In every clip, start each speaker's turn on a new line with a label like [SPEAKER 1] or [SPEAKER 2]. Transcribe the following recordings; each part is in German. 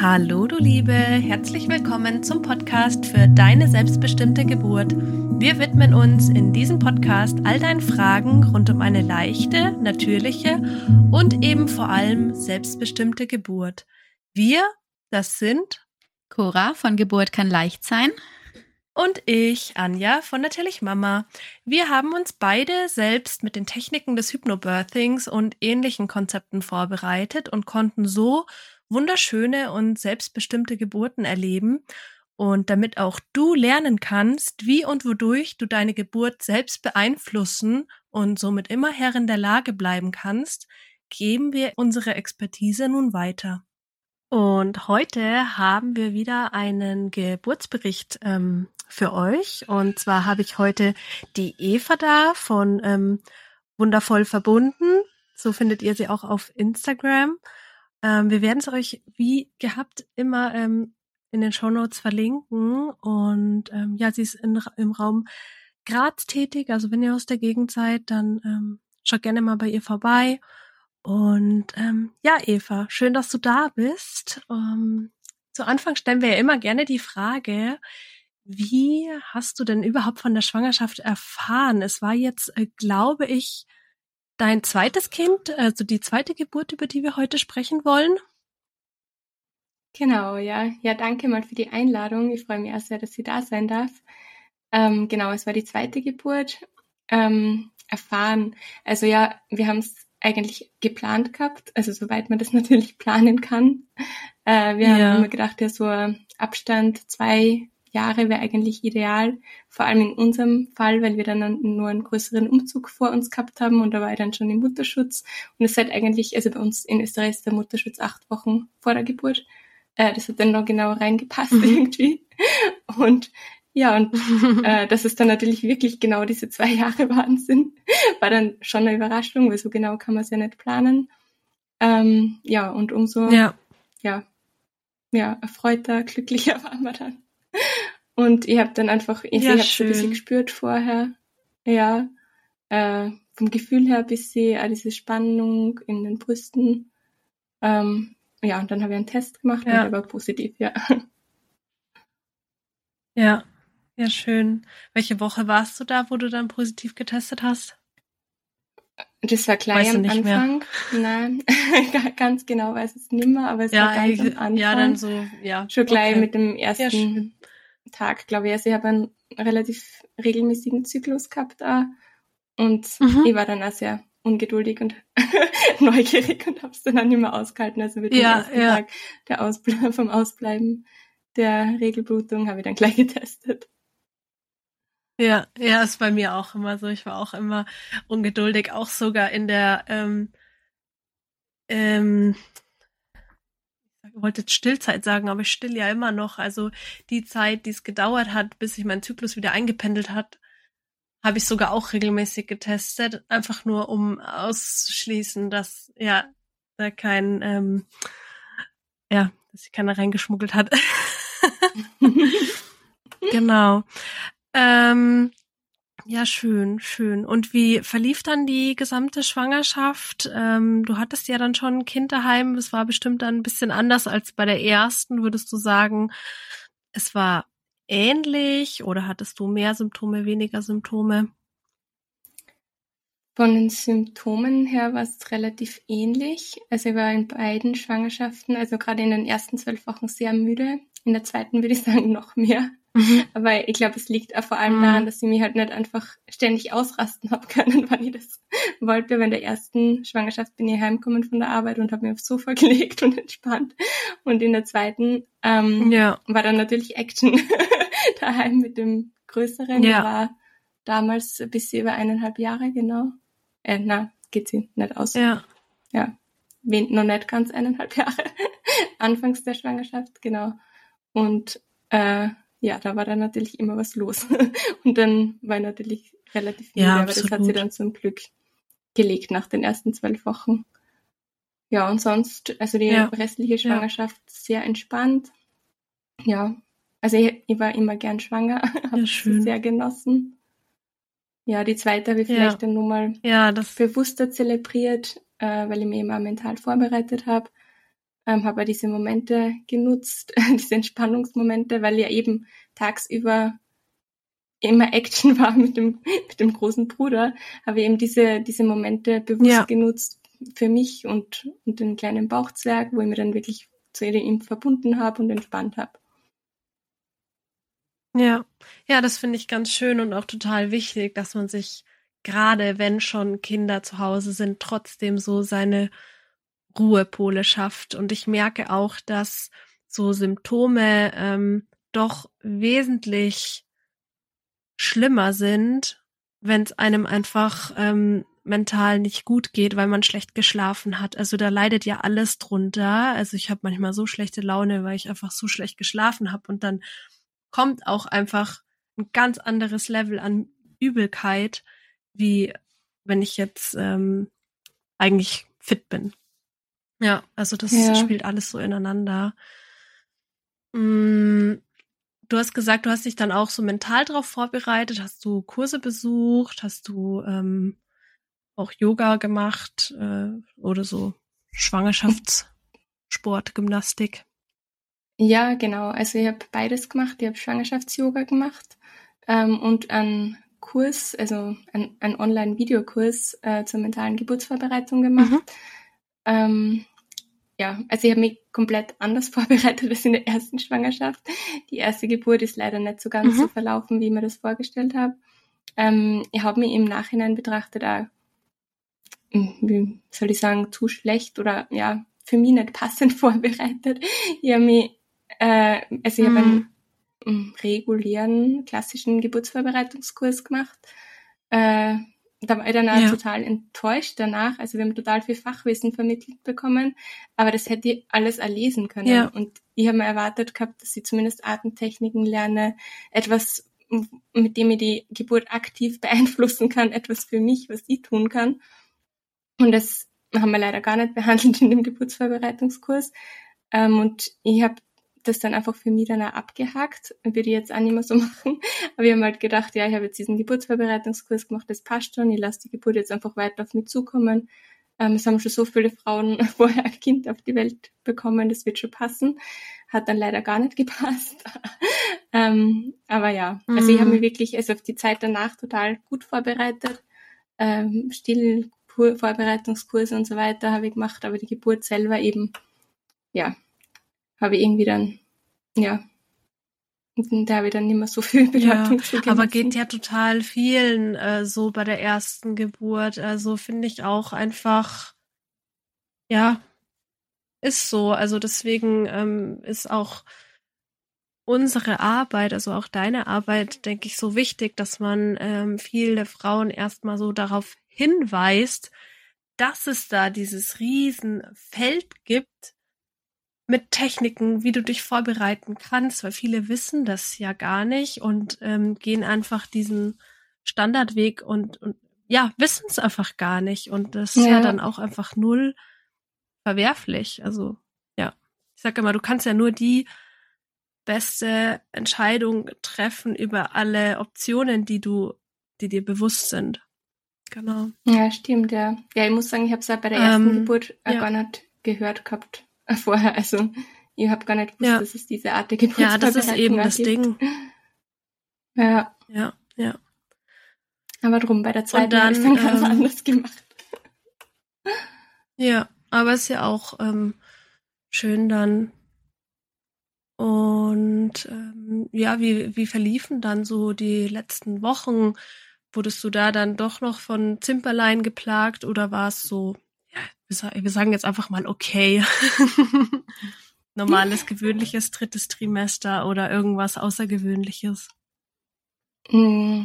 [SPEAKER 1] Hallo du Liebe, herzlich willkommen zum Podcast für deine selbstbestimmte Geburt. Wir widmen uns in diesem Podcast all deinen Fragen rund um eine leichte, natürliche und eben vor allem selbstbestimmte Geburt. Wir, das sind
[SPEAKER 2] Cora von Geburt kann leicht sein
[SPEAKER 1] und ich, Anja von Natürlich Mama. Wir haben uns beide selbst mit den Techniken des Hypnobirthings und ähnlichen Konzepten vorbereitet und konnten so wunderschöne und selbstbestimmte Geburten erleben. Und damit auch du lernen kannst, wie und wodurch du deine Geburt selbst beeinflussen und somit immer Herrin der Lage bleiben kannst, geben wir unsere Expertise nun weiter. Und heute haben wir wieder einen Geburtsbericht ähm, für euch. Und zwar habe ich heute die Eva da von ähm, Wundervoll verbunden. So findet ihr sie auch auf Instagram. Ähm, wir werden es euch wie gehabt immer ähm, in den Show Notes verlinken. Und ähm, ja, sie ist in, im Raum Graz tätig. Also wenn ihr aus der Gegend seid, dann ähm, schaut gerne mal bei ihr vorbei. Und ähm, ja, Eva, schön, dass du da bist. Ähm, zu Anfang stellen wir ja immer gerne die Frage, wie hast du denn überhaupt von der Schwangerschaft erfahren? Es war jetzt, äh, glaube ich, dein zweites Kind, also die zweite Geburt, über die wir heute sprechen wollen?
[SPEAKER 3] Genau, ja. Ja, danke mal für die Einladung. Ich freue mich auch sehr, dass ich da sein darf. Ähm, genau, es war die zweite Geburt. Ähm, erfahren. Also ja, wir haben es eigentlich geplant gehabt, also soweit man das natürlich planen kann. Äh, wir ja. haben immer gedacht, ja, so Abstand zwei Jahre wäre eigentlich ideal, vor allem in unserem Fall, weil wir dann nur einen größeren Umzug vor uns gehabt haben und da war ich dann schon im Mutterschutz. Und es hat eigentlich, also bei uns in Österreich ist der Mutterschutz acht Wochen vor der Geburt. Äh, das hat dann noch genau reingepasst mhm. irgendwie. Und ja, und äh, dass es dann natürlich wirklich genau diese zwei Jahre Wahnsinn, war dann schon eine Überraschung, weil so genau kann man es ja nicht planen. Ähm, ja, und umso ja. ja, ja, erfreuter, glücklicher war man dann. Und ich habe dann einfach, ich, ja, ich habe ein bisschen gespürt vorher, ja, äh, vom Gefühl her ein bisschen auch diese Spannung in den Brüsten. Ähm, ja, und dann habe ich einen Test gemacht ja. und der war positiv, ja.
[SPEAKER 1] Ja, ja, schön. Welche Woche warst du da, wo du dann positiv getestet hast?
[SPEAKER 3] Das war gleich weißt am Anfang. Mehr? Nein, ganz genau weiß ich es nicht mehr, aber es ja, war ganz am Anfang. Ja, dann so, ja. Schon gleich okay. mit dem ersten ja, Tag, glaube ich. Also ich habe einen relativ regelmäßigen Zyklus gehabt da und mhm. ich war dann auch sehr ungeduldig und neugierig und habe es dann auch nicht mehr ausgehalten. Also mit dem ja, ersten. Tag der Ausble vom Ausbleiben der Regelblutung habe ich dann gleich getestet.
[SPEAKER 1] Ja, ja, ist bei mir auch immer so. Ich war auch immer ungeduldig, auch sogar in der ähm, ähm, ich wollte Stillzeit sagen, aber ich still ja immer noch. Also die Zeit, die es gedauert hat, bis sich mein Zyklus wieder eingependelt hat, habe ich sogar auch regelmäßig getestet, einfach nur um auszuschließen, dass ja da kein ähm, ja, dass sich keiner reingeschmuggelt hat. genau. Ähm, ja, schön, schön. Und wie verlief dann die gesamte Schwangerschaft? Ähm, du hattest ja dann schon ein Kind daheim. Es war bestimmt dann ein bisschen anders als bei der ersten. Würdest du sagen, es war ähnlich oder hattest du mehr Symptome, weniger Symptome?
[SPEAKER 3] Von den Symptomen her war es relativ ähnlich. Also ich war in beiden Schwangerschaften, also gerade in den ersten zwölf Wochen sehr müde. In der zweiten würde ich sagen noch mehr. Mhm. Aber ich glaube, es liegt auch vor allem mhm. daran, dass ich mich halt nicht einfach ständig ausrasten habe können, wann ich das wollte. Bei der ersten Schwangerschaft bin ich heimgekommen von der Arbeit und habe mich aufs Sofa gelegt und entspannt. Und in der zweiten ähm, ja. war dann natürlich Action daheim mit dem Größeren. Ja. Der war damals ein bisschen über eineinhalb Jahre, genau. Äh, na, geht sie nicht aus. Ja. Ja. Wen, noch nicht ganz eineinhalb Jahre. Anfangs der Schwangerschaft, genau. Und äh, ja, da war dann natürlich immer was los. und dann war ich natürlich relativ müde, ja, aber das hat sie dann zum Glück gelegt nach den ersten zwölf Wochen. Ja, und sonst, also die ja. restliche Schwangerschaft ja. sehr entspannt. Ja, also ich, ich war immer gern schwanger, habe ja, sehr genossen. Ja, die zweite habe ich vielleicht dann nur mal ja, das bewusster zelebriert, äh, weil ich mich immer mental vorbereitet habe. Ähm, habe diese Momente genutzt, diese Entspannungsmomente, weil ja eben tagsüber immer Action war mit dem, mit dem großen Bruder, habe ich eben diese, diese Momente bewusst ja. genutzt für mich und, und den kleinen Bauchzwerg, wo ich mir dann wirklich zu ihm verbunden habe und entspannt habe.
[SPEAKER 1] Ja, ja, das finde ich ganz schön und auch total wichtig, dass man sich gerade wenn schon Kinder zu Hause sind, trotzdem so seine Ruhepole schafft. Und ich merke auch, dass so Symptome ähm, doch wesentlich schlimmer sind, wenn es einem einfach ähm, mental nicht gut geht, weil man schlecht geschlafen hat. Also da leidet ja alles drunter. Also ich habe manchmal so schlechte Laune, weil ich einfach so schlecht geschlafen habe und dann kommt auch einfach ein ganz anderes Level an Übelkeit, wie wenn ich jetzt ähm, eigentlich fit bin. Ja, also das ja. spielt alles so ineinander. Mm, du hast gesagt, du hast dich dann auch so mental darauf vorbereitet. Hast du Kurse besucht? Hast du ähm, auch Yoga gemacht äh, oder so Schwangerschaftssport, Gymnastik?
[SPEAKER 3] Ja, genau. Also ich habe beides gemacht. Ich habe Schwangerschafts-Yoga gemacht ähm, und einen Kurs, also einen, einen Online-Videokurs äh, zur mentalen Geburtsvorbereitung gemacht. Mhm. Ähm, ja, also ich habe mich komplett anders vorbereitet als in der ersten Schwangerschaft. Die erste Geburt ist leider nicht so ganz mhm. so verlaufen, wie ich mir das vorgestellt habe. Ähm, ich habe mich im Nachhinein betrachtet auch, hm, wie soll ich sagen, zu schlecht oder ja, für mich nicht passend vorbereitet. Ich habe mich, äh, also ich mhm. habe einen hm, regulären, klassischen Geburtsvorbereitungskurs gemacht. Äh, da war ich dann auch ja. total enttäuscht danach. Also wir haben total viel Fachwissen vermittelt bekommen, aber das hätte ich alles erlesen können. Ja. Und ich habe mir erwartet gehabt, dass ich zumindest Atemtechniken lerne, etwas, mit dem ich die Geburt aktiv beeinflussen kann, etwas für mich, was ich tun kann. Und das haben wir leider gar nicht behandelt in dem Geburtsvorbereitungskurs. Ähm, und ich habe das dann einfach für mich dann auch abgehakt. Würde ich jetzt auch nicht mehr so machen. Aber ich habe halt gedacht, ja, ich habe jetzt diesen Geburtsvorbereitungskurs gemacht, das passt schon. Ich lasse die Geburt jetzt einfach weiter auf mich zukommen. Ähm, es haben schon so viele Frauen vorher ein Kind auf die Welt bekommen, das wird schon passen. Hat dann leider gar nicht gepasst. ähm, aber ja, also mhm. ich habe mich wirklich also auf die Zeit danach total gut vorbereitet. Ähm, still Vorbereitungskurse und so weiter habe ich gemacht, aber die Geburt selber eben, ja, habe ich irgendwie dann, ja, da habe ich dann nicht mehr so viel Bedeutung
[SPEAKER 1] ja, Aber geht ja total vielen äh, so bei der ersten Geburt. Also finde ich auch einfach, ja, ist so. Also deswegen ähm, ist auch unsere Arbeit, also auch deine Arbeit, denke ich, so wichtig, dass man ähm, viele Frauen erstmal so darauf hinweist, dass es da dieses Riesenfeld gibt, mit Techniken, wie du dich vorbereiten kannst, weil viele wissen das ja gar nicht und ähm, gehen einfach diesen Standardweg und, und ja, wissen es einfach gar nicht. Und das ja. ist ja dann auch einfach null verwerflich. Also, ja. Ich sage immer, du kannst ja nur die beste Entscheidung treffen über alle Optionen, die du, die dir bewusst sind. Genau.
[SPEAKER 3] Ja, stimmt, ja. Ja, ich muss sagen, ich habe es ja bei der ersten ähm, Geburt ja. gar nicht gehört gehabt. vorher. Also ich habe gar nicht gewusst, ja. dass es diese Art der
[SPEAKER 1] Ja, das ist eben das gibt. Ding.
[SPEAKER 3] Ja.
[SPEAKER 1] Ja, ja.
[SPEAKER 3] Aber drum, bei der zweiten habe ich dann ganz ähm, anders gemacht.
[SPEAKER 1] Ja, aber es ist ja auch ähm, schön dann. Und ähm, ja, wie, wie verliefen dann so die letzten Wochen? Wurdest du da dann doch noch von Zimperlein geplagt oder war es so wir sagen jetzt einfach mal okay. Normales, gewöhnliches drittes Trimester oder irgendwas Außergewöhnliches?
[SPEAKER 3] Mm,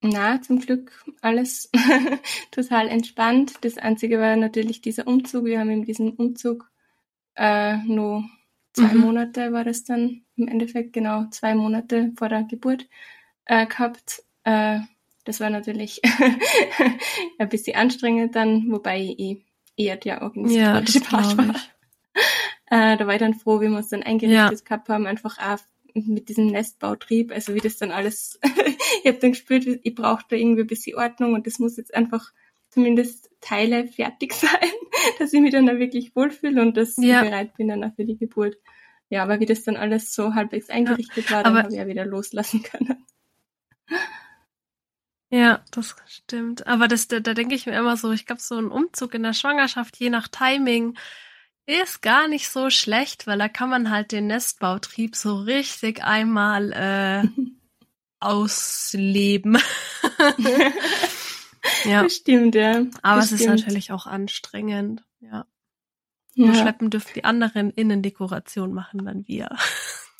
[SPEAKER 3] na, zum Glück alles total entspannt. Das Einzige war natürlich dieser Umzug. Wir haben eben diesen Umzug äh, nur zwei mhm. Monate war das dann im Endeffekt, genau zwei Monate vor der Geburt äh, gehabt. Äh, das war natürlich ein bisschen anstrengend dann, wobei ich eh eher der organisatorische ja, Part war. Äh, da war ich dann froh, wie wir uns dann eingerichtet ja. gehabt haben, einfach auch mit diesem Nestbautrieb, also wie das dann alles, ich habe dann gespürt, ich brauche da irgendwie ein bisschen Ordnung und das muss jetzt einfach zumindest Teile fertig sein, dass ich mich dann auch wirklich wohlfühle und dass ja. ich bereit bin dann auch für die Geburt. Ja, aber wie das dann alles so halbwegs eingerichtet ja, war, dann habe ich ja wieder loslassen können.
[SPEAKER 1] Ja, das stimmt. Aber das, da, da denke ich mir immer so, ich glaube, so ein Umzug in der Schwangerschaft, je nach Timing, ist gar nicht so schlecht, weil da kann man halt den Nestbautrieb so richtig einmal äh, ausleben.
[SPEAKER 3] ja. Das stimmt, ja.
[SPEAKER 1] Aber
[SPEAKER 3] das
[SPEAKER 1] es ist natürlich auch anstrengend, ja. ja. schleppen dürfen die anderen Innendekoration machen, dann wir.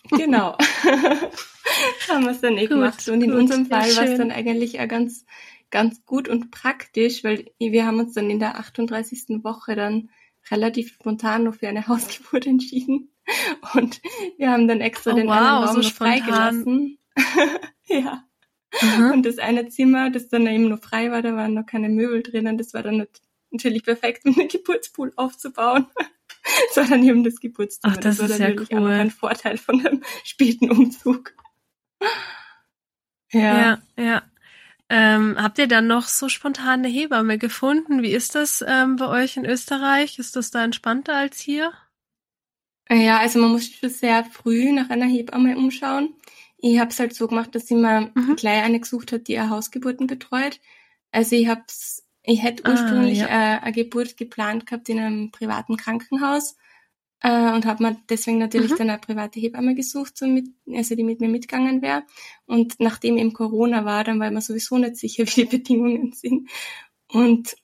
[SPEAKER 3] Genau. haben wir es dann eh gut, gemacht. Und in gut, unserem Fall war es dann eigentlich auch ganz, ganz gut und praktisch, weil wir haben uns dann in der 38. Woche dann relativ spontan noch für eine Hausgeburt entschieden. Und wir haben dann extra oh, den wow, einen Raum so noch freigelassen. ja. Mhm. Und das eine Zimmer, das dann eben noch frei war, da waren noch keine Möbel drinnen. Das war dann natürlich perfekt, um einen Geburtspool aufzubauen. das war dann eben das Geburtszimmer.
[SPEAKER 1] Ach, das,
[SPEAKER 3] das
[SPEAKER 1] ist ja cool. auch
[SPEAKER 3] ein Vorteil von einem späten Umzug.
[SPEAKER 1] Ja, ja. ja. Ähm, habt ihr dann noch so spontane Hebamme gefunden? Wie ist das ähm, bei euch in Österreich? Ist das da entspannter als hier?
[SPEAKER 3] Ja, also man muss schon sehr früh nach einer Hebamme umschauen. Ich habe es halt so gemacht, dass ich mir mhm. gleich eine gesucht hat, die eine Hausgeburten betreut. Also ich hab's, ich hätte ah, ursprünglich ah, ja. äh, eine Geburt geplant gehabt in einem privaten Krankenhaus äh, und habe mir deswegen natürlich mhm. dann eine private Hebamme gesucht, so mit, also die mit mir mitgegangen wäre. Und nachdem eben Corona war, dann war ich mir sowieso nicht sicher, wie die Bedingungen sind. Und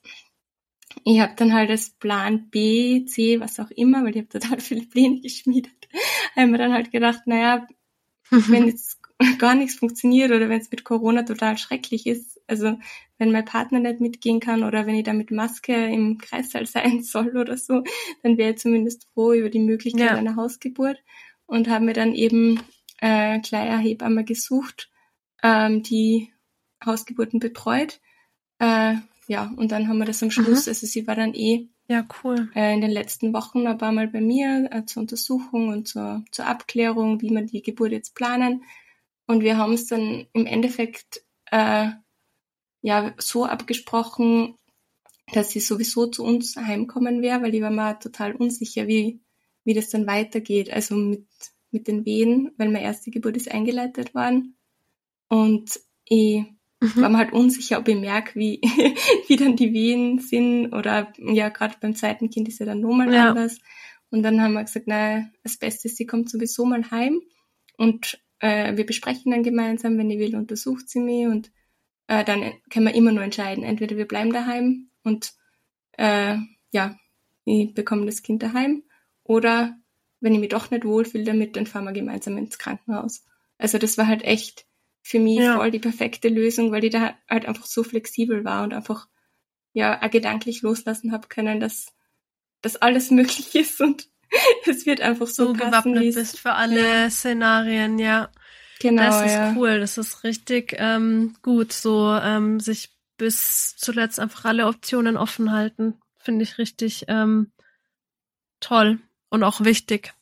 [SPEAKER 3] ich habe dann halt das Plan B, C, was auch immer, weil ich habe total viele Pläne geschmiedet, habe mir dann halt gedacht, naja, wenn jetzt gar nichts funktioniert oder wenn es mit Corona total schrecklich ist. Also wenn mein Partner nicht mitgehen kann oder wenn ich da mit Maske im Kreissaal sein soll oder so, dann wäre ich zumindest froh über die Möglichkeit ja. einer Hausgeburt und habe mir dann eben äh, gleich Hebamme gesucht, ähm, die Hausgeburten betreut. Äh, ja, und dann haben wir das am Schluss, mhm. also sie war dann eh
[SPEAKER 1] ja, cool.
[SPEAKER 3] Äh, in den letzten Wochen ein paar Mal bei mir äh, zur Untersuchung und zur, zur Abklärung, wie wir die Geburt jetzt planen. Und wir haben es dann im Endeffekt äh, ja so abgesprochen, dass sie sowieso zu uns heimkommen wäre, weil ich war mir total unsicher, wie, wie das dann weitergeht. Also mit, mit den Wehen, weil meine erste Geburt ist eingeleitet worden. Und ich mhm. war mir halt unsicher, ob ich merke, wie, wie dann die Wehen sind. Oder ja, gerade beim zweiten Kind ist ja dann nochmal ja. anders. Und dann haben wir gesagt, na, das Beste ist, sie kommt sowieso mal heim. Und äh, wir besprechen dann gemeinsam, wenn die will, untersucht sie mich und äh, dann können wir immer nur entscheiden. Entweder wir bleiben daheim und äh, ja, ich bekomme das Kind daheim oder wenn ich mich doch nicht wohlfühle damit, dann fahren wir gemeinsam ins Krankenhaus. Also das war halt echt für mich ja. voll die perfekte Lösung, weil ich da halt einfach so flexibel war und einfach ja auch gedanklich loslassen habe können, dass das alles möglich ist und es wird einfach so,
[SPEAKER 1] so gewappnet bist für alle ja. Szenarien, ja. Genau. Das ist ja. cool. Das ist richtig ähm, gut, so ähm, sich bis zuletzt einfach alle Optionen offen halten. Finde ich richtig ähm, toll und auch wichtig.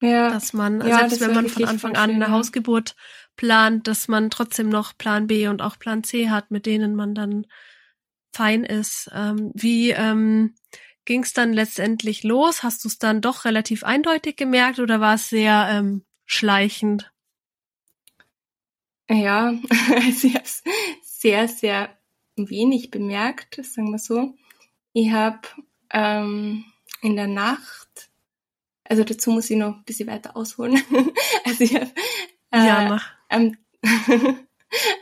[SPEAKER 1] Ja. Dass man, ja, selbst wenn man von Anfang an eine Hausgeburt plant, dass man trotzdem noch Plan B und auch Plan C hat, mit denen man dann fein ist. Ähm, wie ähm, ging es dann letztendlich los? Hast du es dann doch relativ eindeutig gemerkt oder war es sehr ähm, schleichend?
[SPEAKER 3] Ja, also ich habe es sehr, sehr wenig bemerkt, sagen wir so. Ich habe ähm, in der Nacht, also dazu muss ich noch ein bisschen weiter ausholen. also ich habe äh, ja, am,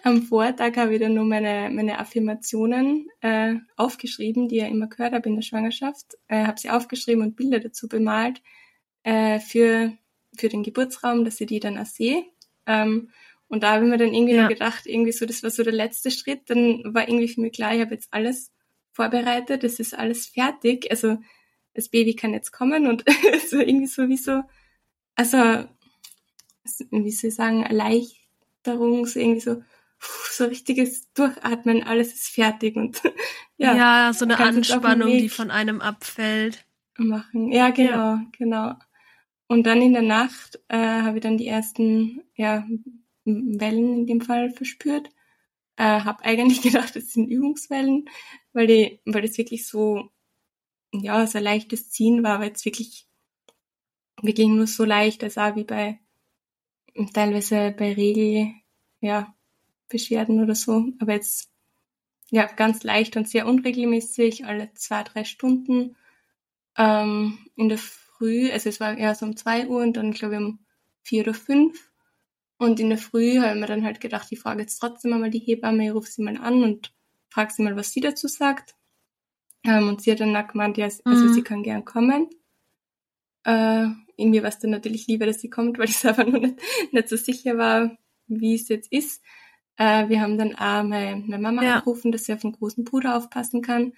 [SPEAKER 3] am Vortag habe ich dann nur meine, meine Affirmationen äh, aufgeschrieben, die ich ja immer gehört habe in der Schwangerschaft. Äh, habe sie aufgeschrieben und Bilder dazu bemalt äh, für, für den Geburtsraum, dass ich die dann auch sehe. Ähm, und da habe ich mir dann irgendwie ja. nur gedacht, irgendwie so, das war so der letzte Schritt. Dann war irgendwie für mich klar, ich habe jetzt alles vorbereitet, es ist alles fertig. Also das Baby kann jetzt kommen und so irgendwie so wie so, also wie soll ich sagen, Erleichterung, so irgendwie so, so richtiges Durchatmen, alles ist fertig und
[SPEAKER 1] ja. Ja, so eine Anspannung, die von einem abfällt.
[SPEAKER 3] Machen. Ja, genau, ja. genau. Und dann in der Nacht äh, habe ich dann die ersten ja, Wellen in dem Fall verspürt. äh, habe eigentlich gedacht, das sind Übungswellen, weil die, weil das wirklich so, ja, so ein leichtes Ziehen war, weil es wirklich, wirklich nur so leicht, als auch wie bei, teilweise bei Regel, ja, Beschwerden oder so, aber jetzt, ja, ganz leicht und sehr unregelmäßig, alle zwei, drei Stunden, ähm, in der Früh, also es war eher so um zwei Uhr und dann, glaube ich, um vier oder fünf und in der Früh habe ich mir dann halt gedacht, ich frage jetzt trotzdem einmal die Hebamme, ich rufe sie mal an und frage sie mal, was sie dazu sagt. Ähm, und sie hat dann auch gemeint, ja, also mhm. sie kann gern kommen. Äh, in mir war es dann natürlich lieber, dass sie kommt, weil ich selber noch nicht, nicht so sicher war, wie es jetzt ist. Äh, wir haben dann auch meine, meine Mama ja. angerufen, dass sie auf den großen Bruder aufpassen kann.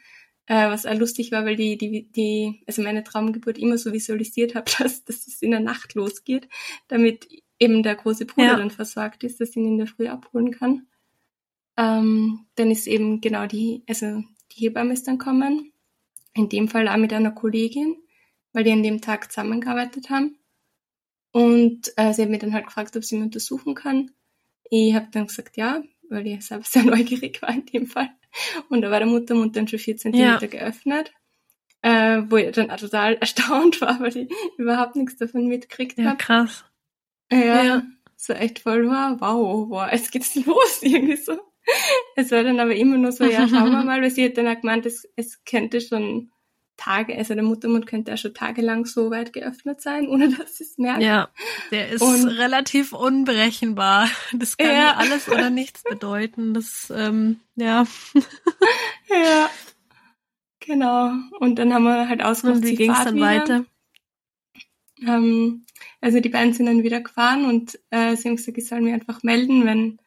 [SPEAKER 3] Äh, was auch lustig war, weil die, die, die, also meine Traumgeburt immer so visualisiert habe, dass, dass es in der Nacht losgeht, damit eben der große Bruder ja. dann versorgt ist, dass ich ihn in der Früh abholen kann. Ähm, dann ist eben genau die, also die Hebamme ist dann kommen. In dem Fall auch mit einer Kollegin, weil die an dem Tag zusammengearbeitet haben. Und äh, sie hat mich dann halt gefragt, ob sie mich untersuchen kann. Ich habe dann gesagt, ja, weil ich selber sehr neugierig war in dem Fall. Und da war der Muttermund dann schon vier Zentimeter ja. geöffnet, äh, wo ich dann auch total erstaunt war, weil ich überhaupt nichts davon mitgekriegt
[SPEAKER 1] habe.
[SPEAKER 3] Ja,
[SPEAKER 1] krass.
[SPEAKER 3] Ja, ja. so echt voll, wow, wow, wow, es geht's los, irgendwie so. Es war dann aber immer nur so, ja, schauen wir mal, weil sie hat dann auch gemeint, es, es könnte schon Tage, also der Muttermund könnte auch schon tagelang so weit geöffnet sein, ohne dass sie es merkt.
[SPEAKER 1] Ja, der ist und, relativ unberechenbar. Das kann ja. alles oder nichts bedeuten. Das, ähm, ja.
[SPEAKER 3] ja, genau. Und dann haben wir halt ausgemacht,
[SPEAKER 1] Und wie ging es dann wieder. weiter?
[SPEAKER 3] Ähm, also die beiden sind dann wieder gefahren und äh, sie haben gesagt, ich soll mich einfach melden, wenn,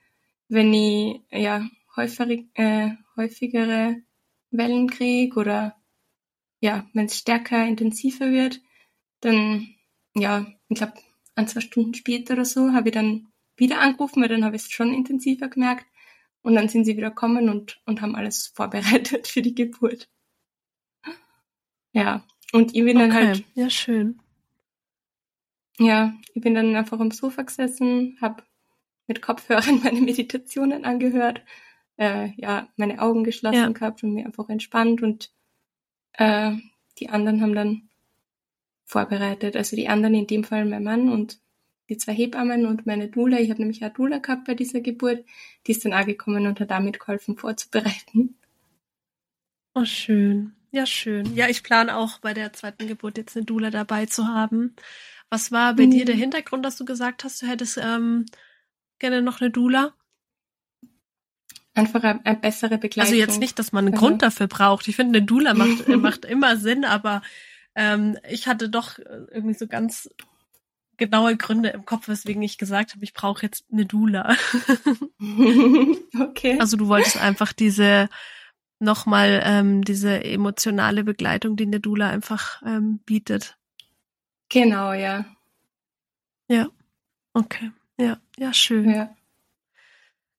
[SPEAKER 3] wenn ich ja häufig, äh, häufigere Wellen kriege oder ja, wenn es stärker, intensiver wird, dann ja, ich glaube, ein, zwei Stunden später oder so habe ich dann wieder angerufen, weil dann habe ich es schon intensiver gemerkt. Und dann sind sie wieder gekommen und, und haben alles vorbereitet für die Geburt. Ja, und ich bin okay. dann halt.
[SPEAKER 1] Ja, schön.
[SPEAKER 3] Ja, ich bin dann einfach am Sofa gesessen, habe mit Kopfhörern meine Meditationen angehört, äh, ja, meine Augen geschlossen ja. gehabt und mir einfach entspannt und äh, die anderen haben dann vorbereitet. Also die anderen in dem Fall mein Mann und die zwei Hebammen und meine Dula. Ich habe nämlich auch Dula gehabt bei dieser Geburt. Die ist dann auch gekommen und hat damit geholfen vorzubereiten.
[SPEAKER 1] Oh, schön. Ja, schön. Ja, ich plane auch bei der zweiten Geburt jetzt eine Dula dabei zu haben. Was war bei mhm. dir der Hintergrund, dass du gesagt hast, du hättest ähm, gerne noch eine Dula?
[SPEAKER 3] Einfach eine, eine bessere Begleitung.
[SPEAKER 1] Also jetzt nicht, dass man einen also. Grund dafür braucht. Ich finde, eine Dula macht, macht immer Sinn, aber ähm, ich hatte doch äh, irgendwie so ganz genaue Gründe im Kopf, weswegen ich gesagt habe, ich brauche jetzt eine Dula.
[SPEAKER 3] okay.
[SPEAKER 1] Also du wolltest einfach diese nochmal ähm, diese emotionale Begleitung, die eine Dula einfach ähm, bietet.
[SPEAKER 3] Genau, ja.
[SPEAKER 1] Ja. Okay. Ja, ja, schön.
[SPEAKER 3] Ja.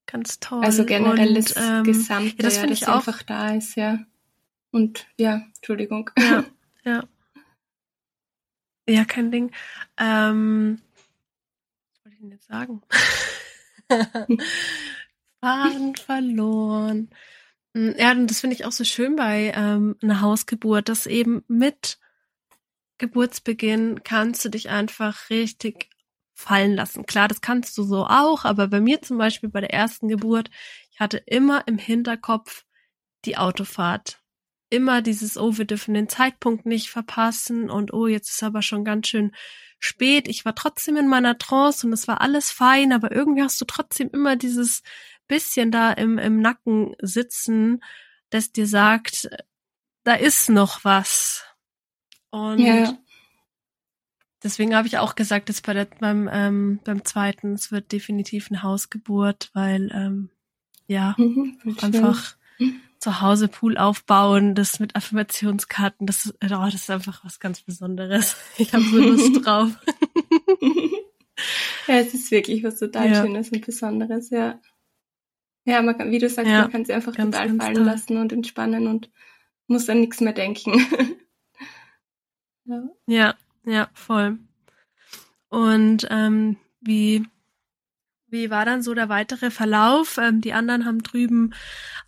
[SPEAKER 1] Ganz toll.
[SPEAKER 3] Also generell Und, das ähm, Gesamte, ja, das ja, das ich auch. einfach da ist, ja. Und ja, Entschuldigung.
[SPEAKER 1] Ja, ja. Ja, kein Ding. Ähm, was wollte ich denn jetzt sagen? Faden verloren. Hm, ja, und das finde ich auch so schön bei ähm, einer Hausgeburt, dass eben mit Geburtsbeginn kannst du dich einfach richtig fallen lassen. Klar, das kannst du so auch, aber bei mir zum Beispiel bei der ersten Geburt, ich hatte immer im Hinterkopf die Autofahrt. Immer dieses, oh, wir dürfen den Zeitpunkt nicht verpassen und oh, jetzt ist aber schon ganz schön spät. Ich war trotzdem in meiner Trance und es war alles fein, aber irgendwie hast du trotzdem immer dieses bisschen da im, im Nacken sitzen, das dir sagt, da ist noch was. Und ja. deswegen habe ich auch gesagt, dass bei der, beim, ähm, beim zweiten, es wird definitiv eine Hausgeburt, weil ähm, ja, mhm, einfach zu Hause Pool aufbauen, das mit Affirmationskarten, das, oh, das ist einfach was ganz Besonderes. Ich habe so Lust drauf.
[SPEAKER 3] ja, es ist wirklich was total ja. Schönes und Besonderes, ja. Ja, man kann, wie du sagst, ja, man kann sie einfach ganz, total ganz fallen toll. lassen und entspannen und muss an nichts mehr denken.
[SPEAKER 1] Ja, ja, ja voll. Und ähm, wie, Wie war dann so der weitere Verlauf? Ähm, die anderen haben drüben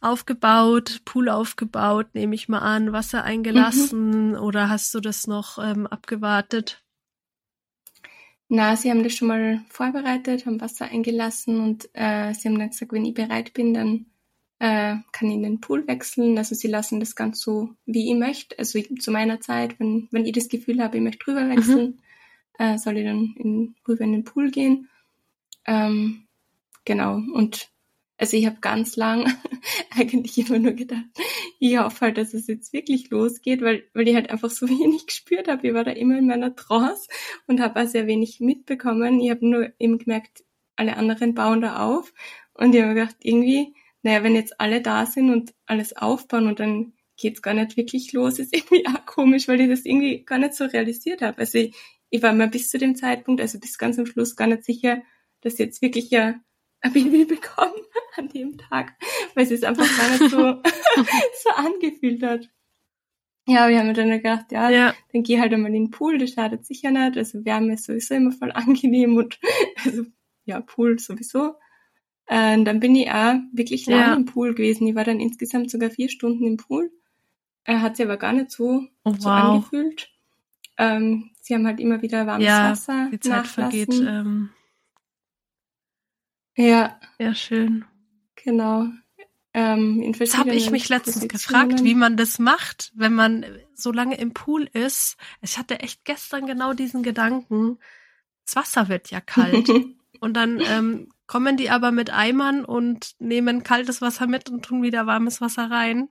[SPEAKER 1] aufgebaut, Pool aufgebaut, nehme ich mal an, Wasser eingelassen mhm. oder hast du das noch ähm, abgewartet?
[SPEAKER 3] Na, sie haben das schon mal vorbereitet, haben Wasser eingelassen und äh, sie haben dann gesagt, wenn ich bereit bin, dann äh, kann in den Pool wechseln. Also sie lassen das ganz so, wie ich möchte. Also ich, zu meiner Zeit, wenn, wenn ich das Gefühl habe, ich möchte rüber wechseln, mhm. äh, soll ich dann in, rüber in den Pool gehen. Ähm, genau. Und also ich habe ganz lang eigentlich immer nur gedacht, ich hoffe halt, dass es jetzt wirklich losgeht, weil, weil ich halt einfach so wenig gespürt habe. Ich war da immer in meiner Trance und habe auch sehr wenig mitbekommen. Ich habe nur eben gemerkt, alle anderen bauen da auf. Und ich habe gedacht, irgendwie, naja, wenn jetzt alle da sind und alles aufbauen und dann geht's gar nicht wirklich los, ist irgendwie auch komisch, weil ich das irgendwie gar nicht so realisiert habe. Also ich, ich war mir bis zu dem Zeitpunkt, also bis ganz am Schluss gar nicht sicher, dass jetzt wirklich ja ein Baby bekommen an dem Tag, weil es sich einfach gar nicht so, so angefühlt hat. Ja, wir haben dann gedacht, ja, ja, dann geh halt einmal in den Pool, das schadet sicher nicht. Also Wärme ist sowieso immer voll angenehm und also ja, Pool sowieso. Äh, dann bin ich auch wirklich lange ja. im Pool gewesen. Ich war dann insgesamt sogar vier Stunden im Pool. Er hat sich aber gar nicht so, oh, wow. so angefühlt. Ähm, sie haben halt immer wieder warmes ja, Wasser. Die Zeit vergeht. Ähm,
[SPEAKER 1] ja. Ja, schön.
[SPEAKER 3] Genau. Ähm,
[SPEAKER 1] das habe ich mich letztens gefragt, wie man das macht, wenn man so lange im Pool ist. Ich hatte echt gestern genau diesen Gedanken. Das Wasser wird ja kalt. und dann ähm, kommen die aber mit Eimern und nehmen kaltes Wasser mit und tun wieder warmes Wasser rein.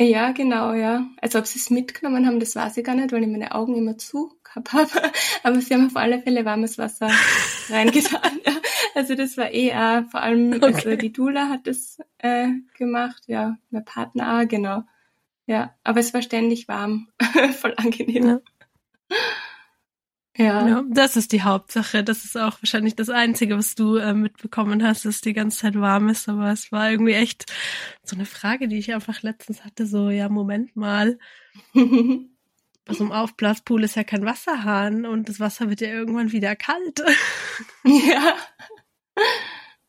[SPEAKER 3] Ja, genau, ja. Also ob sie es mitgenommen haben, das weiß ich gar nicht, weil ich meine Augen immer zu gehabt habe. Aber sie haben auf alle Fälle warmes Wasser reingetan. Ja. Also das war eh auch, vor allem okay. also die Dula hat das äh, gemacht, ja, mein Partner auch, genau. Ja, aber es war ständig warm, voll angenehm. Ja.
[SPEAKER 1] Ja. ja. Das ist die Hauptsache. Das ist auch wahrscheinlich das Einzige, was du äh, mitbekommen hast, dass die ganze Zeit warm ist. Aber es war irgendwie echt so eine Frage, die ich einfach letztens hatte. So, ja, Moment mal. Bei so einem Aufblaspool ist ja kein Wasserhahn und das Wasser wird ja irgendwann wieder kalt.
[SPEAKER 3] ja.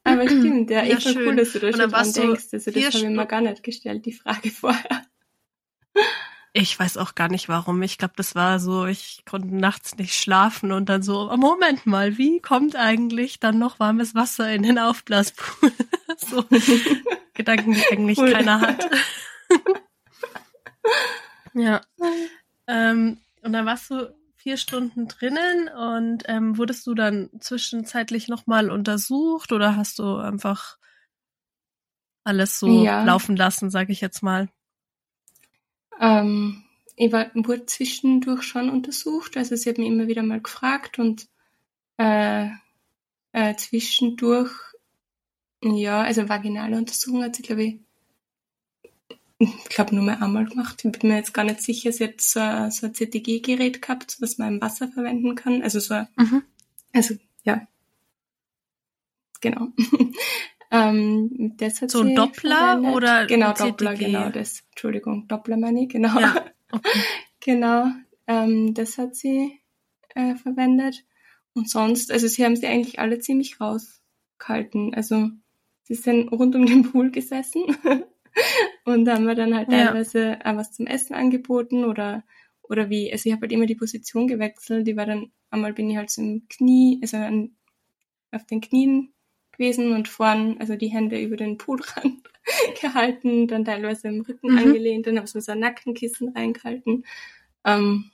[SPEAKER 3] Aber stimmt, ja, ja eh voll cool, dass du da schon dran denkst. Also das habe ich mir gar nicht gestellt, die Frage vorher.
[SPEAKER 1] Ich weiß auch gar nicht warum. Ich glaube, das war so, ich konnte nachts nicht schlafen und dann so, Moment mal, wie kommt eigentlich dann noch warmes Wasser in den Aufblaspool? so Gedanken, die eigentlich cool. keiner hat. ja. Ähm, und dann warst du vier Stunden drinnen und ähm, wurdest du dann zwischenzeitlich nochmal untersucht oder hast du einfach alles so ja. laufen lassen, sag ich jetzt mal?
[SPEAKER 3] Ähm, ich war, wurde zwischendurch schon untersucht, also sie hat mich immer wieder mal gefragt und äh, äh, zwischendurch, ja, also vaginale Untersuchung hat sie, glaube ich, ich glaube nur mal einmal gemacht. Ich bin mir jetzt gar nicht sicher. Sie hat so, ein, so ein CTG-Gerät gehabt, was man im Wasser verwenden kann. Also so, mhm. also ja, genau.
[SPEAKER 1] Ähm, das hat so ein Doppler verwendet. oder
[SPEAKER 3] genau Doppler, genau das. Entschuldigung, Doppler meine ich, genau. Ja, okay. genau, ähm, das hat sie äh, verwendet. Und sonst, also sie haben sie eigentlich alle ziemlich rausgehalten. Also sie sind rund um den Pool gesessen und haben mir dann halt ja. teilweise auch was zum Essen angeboten oder oder wie, also ich habe halt immer die Position gewechselt. Die war dann, einmal bin ich halt so im Knie, also an, auf den Knien gewesen und vorn, also die Hände über den Poodrand gehalten, dann teilweise im Rücken mhm. angelehnt, dann habe ich so ein Nackenkissen reingehalten. Ähm,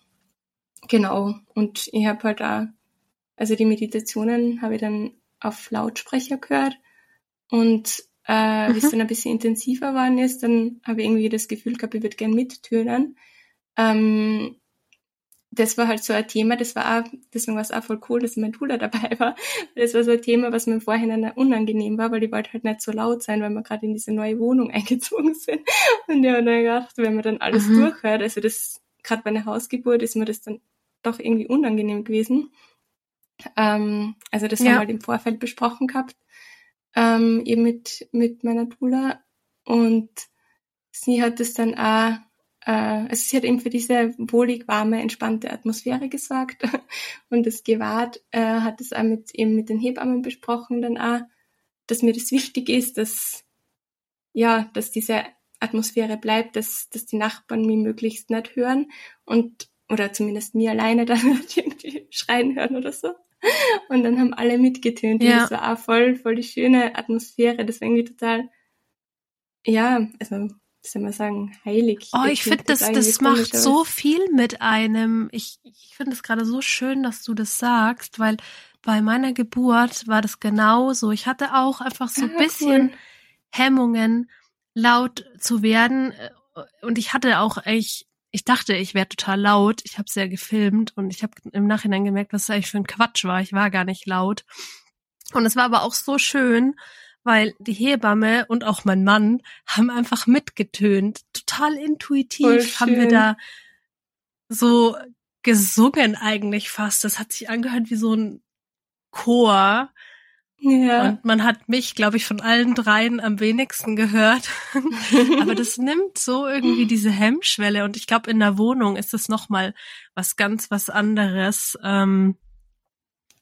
[SPEAKER 3] genau. Und ich habe halt da, also die Meditationen habe ich dann auf Lautsprecher gehört und äh, mhm. wie es mhm. dann ein bisschen intensiver geworden ist, dann habe ich irgendwie das Gefühl gehabt, ich würde gern mittönen. Ähm, das war halt so ein Thema, das war auch, deswegen war es auch voll cool, dass mein Bruder dabei war. Das war so ein Thema, was mir im Vorhinein unangenehm war, weil ich wollte halt nicht so laut sein, weil wir gerade in diese neue Wohnung eingezogen sind. Und ich habe dann gedacht, wenn man dann alles mhm. durchhört, also das, gerade bei einer Hausgeburt ist mir das dann doch irgendwie unangenehm gewesen. Ähm, also das ja. haben wir halt im Vorfeld besprochen gehabt, ähm, eben mit, mit meiner Dula. Und sie hat es dann auch äh, also sie hat eben für diese wohlig warme, entspannte Atmosphäre gesorgt und das Gewahrt äh, hat es auch mit, eben mit den Hebammen besprochen dann auch, dass mir das wichtig ist, dass ja, dass diese Atmosphäre bleibt, dass, dass die Nachbarn mich möglichst nicht hören und oder zumindest mir alleine dann irgendwie schreien hören oder so. Und dann haben alle mitgetönt. Ja. Und das war auch voll, voll die schöne Atmosphäre. Das war irgendwie total, ja, also wie soll man sagen, heilig.
[SPEAKER 1] Oh, ich finde, das, das macht so viel mit einem. Ich, ich finde es gerade so schön, dass du das sagst, weil bei meiner Geburt war das genauso. Ich hatte auch einfach so ein ah, bisschen cool. Hemmungen, laut zu werden. Und ich hatte auch echt, ich dachte, ich wäre total laut. Ich habe sehr gefilmt und ich habe im Nachhinein gemerkt, was das eigentlich für ein Quatsch war. Ich war gar nicht laut. Und es war aber auch so schön, weil die Hebamme und auch mein Mann haben einfach mitgetönt. Total intuitiv haben wir da so gesungen eigentlich fast. Das hat sich angehört wie so ein Chor. Ja. Und man hat mich, glaube ich, von allen dreien am wenigsten gehört. Aber das nimmt so irgendwie diese Hemmschwelle. Und ich glaube, in der Wohnung ist es nochmal was ganz was anderes. Ähm,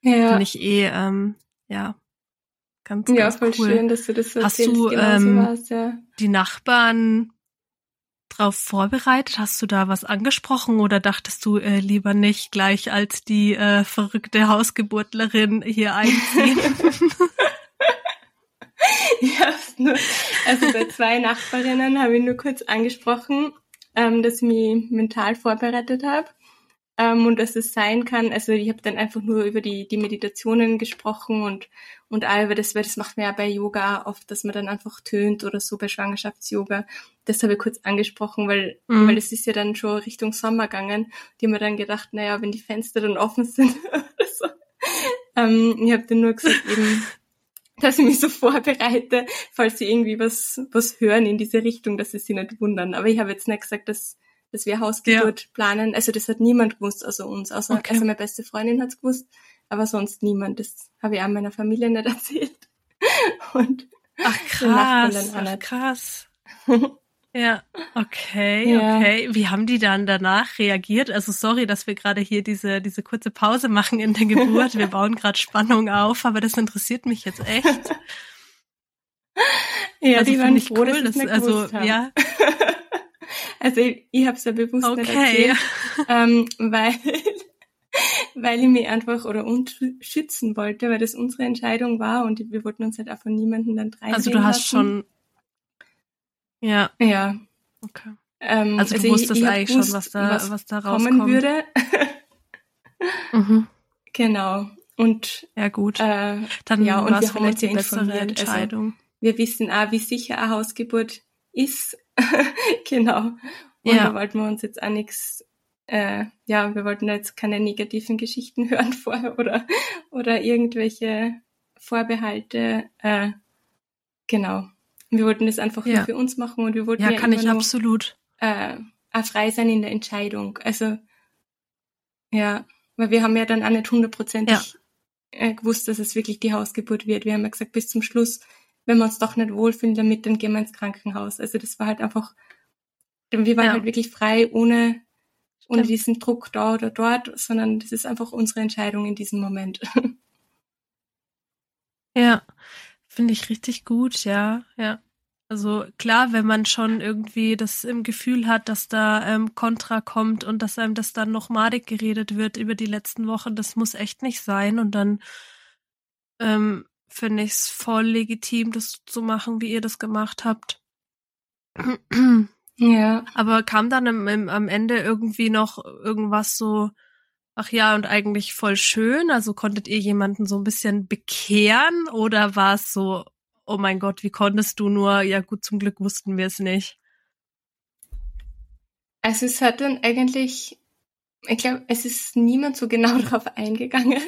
[SPEAKER 1] ja. Finde ich eh, ähm, ja, Ganz, ja, ganz voll cool. schön, dass du das so Hast du ähm, warst, ja. die Nachbarn drauf vorbereitet? Hast du da was angesprochen oder dachtest du äh, lieber nicht gleich als die äh, verrückte Hausgeburtlerin hier einziehen?
[SPEAKER 3] ja, also bei zwei Nachbarinnen habe ich nur kurz angesprochen, ähm, dass ich mich mental vorbereitet habe ähm, und dass es sein kann, also ich habe dann einfach nur über die, die Meditationen gesprochen und, und all über das, weil das macht man ja bei Yoga oft, dass man dann einfach tönt oder so bei Schwangerschafts-Yoga. Das habe ich kurz angesprochen, weil, mhm. weil es ist ja dann schon Richtung Sommer gegangen. Die haben mir dann gedacht, naja, wenn die Fenster dann offen sind oder so. Ähm, ich habe dann nur gesagt eben, dass ich mich so vorbereite, falls sie irgendwie was, was hören in diese Richtung, dass sie sich nicht wundern. Aber ich habe jetzt nicht gesagt, dass dass wir Hausgeburt ja. planen. Also das hat niemand gewusst, außer uns. Außer, okay. Also meine beste Freundin hat's gewusst, aber sonst niemand. Das habe ich auch meiner Familie nicht erzählt. Und
[SPEAKER 1] Ach krass, ach, krass. Ja, okay, ja. okay. Wie haben die dann danach reagiert? Also sorry, dass wir gerade hier diese diese kurze Pause machen in der Geburt. Wir bauen gerade Spannung auf, aber das interessiert mich jetzt echt.
[SPEAKER 3] Ja, also die waren froh, cool, dass, also ja. Also ich, ich habe es ja bewusst okay. nicht erzählt, ähm, weil, weil ich mich einfach oder uns schützen wollte, weil das unsere Entscheidung war und wir wollten uns halt auch von niemandem dann drei
[SPEAKER 1] Also du hast lassen. schon ja.
[SPEAKER 3] Ja.
[SPEAKER 1] Okay. Ähm, also, also du wusstest ich, ich eigentlich gewusst, schon, was da, was, was da rauskommt. kommen würde. mhm.
[SPEAKER 3] Genau. Und
[SPEAKER 1] ja gut.
[SPEAKER 3] Äh, dann ja, und wir haben uns ja also Entscheidung. Also, wir wissen auch, wie sicher eine Hausgeburt ist. genau. Und ja. da wollten wir uns jetzt auch nichts, äh, ja, wir wollten jetzt keine negativen Geschichten hören vorher oder, oder irgendwelche Vorbehalte. Äh, genau. Wir wollten das einfach ja. nur für uns machen und wir wollten
[SPEAKER 1] ja, ja kann ich nur, absolut.
[SPEAKER 3] Äh, auch frei sein in der Entscheidung. Also, ja, weil wir haben ja dann auch nicht hundertprozentig ja. äh, gewusst, dass es wirklich die Hausgeburt wird. Wir haben ja gesagt, bis zum Schluss wenn wir uns doch nicht wohlfühlen damit, dann gehen wir ins Krankenhaus. Also das war halt einfach, wir waren ja. halt wirklich frei, ohne, ohne diesen Druck da oder dort, sondern das ist einfach unsere Entscheidung in diesem Moment.
[SPEAKER 1] Ja, finde ich richtig gut, ja, ja. Also klar, wenn man schon irgendwie das im Gefühl hat, dass da ähm, Kontra kommt und dass einem das dann noch madig geredet wird über die letzten Wochen, das muss echt nicht sein. Und dann ähm, finde ich es voll legitim, das zu machen, wie ihr das gemacht habt.
[SPEAKER 3] Ja.
[SPEAKER 1] Aber kam dann im, im, am Ende irgendwie noch irgendwas so, ach ja, und eigentlich voll schön? Also konntet ihr jemanden so ein bisschen bekehren oder war es so, oh mein Gott, wie konntest du nur? Ja gut, zum Glück wussten wir es nicht.
[SPEAKER 3] Also es hat dann eigentlich, ich glaube, es ist niemand so genau darauf eingegangen.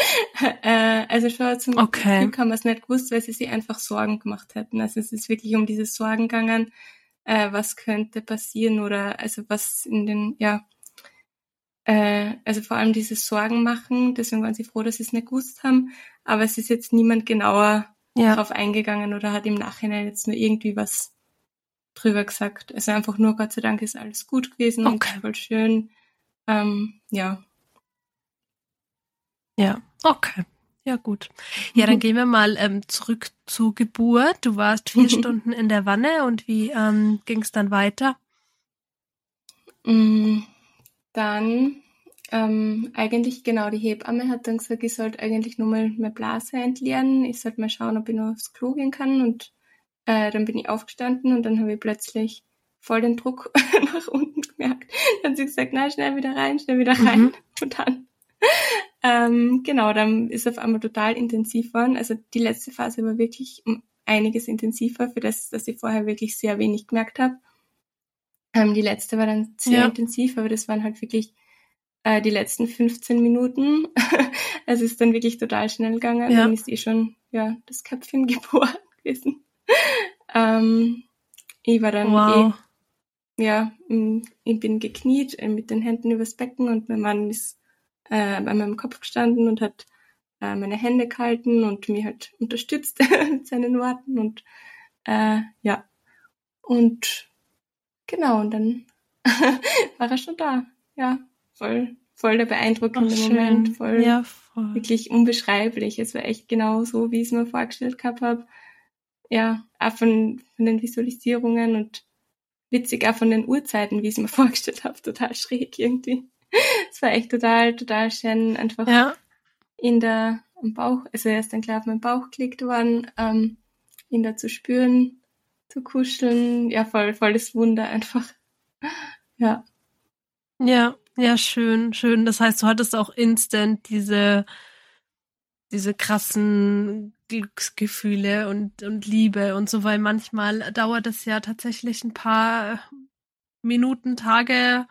[SPEAKER 3] äh, also schon zum okay. Glück haben wir es nicht gewusst, weil sie sich einfach Sorgen gemacht hätten. Also es ist wirklich um diese Sorgen gegangen, äh, was könnte passieren oder also was in den, ja, äh, also vor allem diese Sorgen machen, deswegen waren sie froh, dass sie es nicht gewusst haben, aber es ist jetzt niemand genauer ja. darauf eingegangen oder hat im Nachhinein jetzt nur irgendwie was drüber gesagt. Also einfach nur Gott sei Dank ist alles gut gewesen
[SPEAKER 1] Okay.
[SPEAKER 3] und voll schön. Ähm, ja.
[SPEAKER 1] Ja, okay. Ja, gut. Ja, dann gehen wir mal ähm, zurück zur Geburt. Du warst vier Stunden in der Wanne und wie ähm, ging es dann weiter?
[SPEAKER 3] Mm, Dann ähm, eigentlich genau, die Hebamme hat dann gesagt, ich sollte eigentlich nur mal meine Blase entleeren. Ich sollte mal schauen, ob ich noch aufs Klo gehen kann. Und äh, dann bin ich aufgestanden und dann habe ich plötzlich voll den Druck nach unten gemerkt. Dann hat sie gesagt, na, schnell wieder rein, schnell wieder rein.
[SPEAKER 1] Mhm.
[SPEAKER 3] Und dann, ähm, genau, dann ist auf einmal total intensiv geworden. Also die letzte Phase war wirklich um einiges intensiver, für das, dass ich vorher wirklich sehr wenig gemerkt habe. Ähm, die letzte war dann sehr
[SPEAKER 1] Ja.
[SPEAKER 3] intensiv, aber das waren halt wirklich äh, die letzten 15 Minuten. es ist dann wirklich total schnell gegangen.
[SPEAKER 1] Ja.
[SPEAKER 3] Dann ist eh schon ja, das Köpfchen geboren gewesen. Ähm, ich war dann
[SPEAKER 1] Wow.
[SPEAKER 3] eh, ja, m, ich bin gekniet äh, mit den Händen übers Becken und mein Mann ist äh, bei meinem Kopf gestanden und hat äh, meine Hände gehalten und mich halt unterstützt mit seinen Worten und äh, ja. Und genau, und dann war er schon da. Ja, voll, voll der beeindruckende
[SPEAKER 1] Ach,
[SPEAKER 3] Moment, voll
[SPEAKER 1] Ja, voll.
[SPEAKER 3] wirklich unbeschreiblich. Es war echt genau so, wie ich es mir vorgestellt gehabt habe. Ja, auch von, von den Visualisierungen und witzig auch von den Uhrzeiten, wie ich es mir vorgestellt habe. Total schräg irgendwie. Es war echt total, total schön, einfach
[SPEAKER 1] Ja,
[SPEAKER 3] in der am Bauch, also er ist dann klar auf meinen Bauch gelegt worden, ähm, ihn da zu spüren, zu kuscheln. Ja, voll, voll das Wunder einfach. Ja.
[SPEAKER 1] ja, ja, schön, schön. Das heißt, du hattest auch instant diese, diese krassen Glücksgefühle und, und Liebe und so, weil manchmal dauert es ja tatsächlich ein paar Minuten, Tage,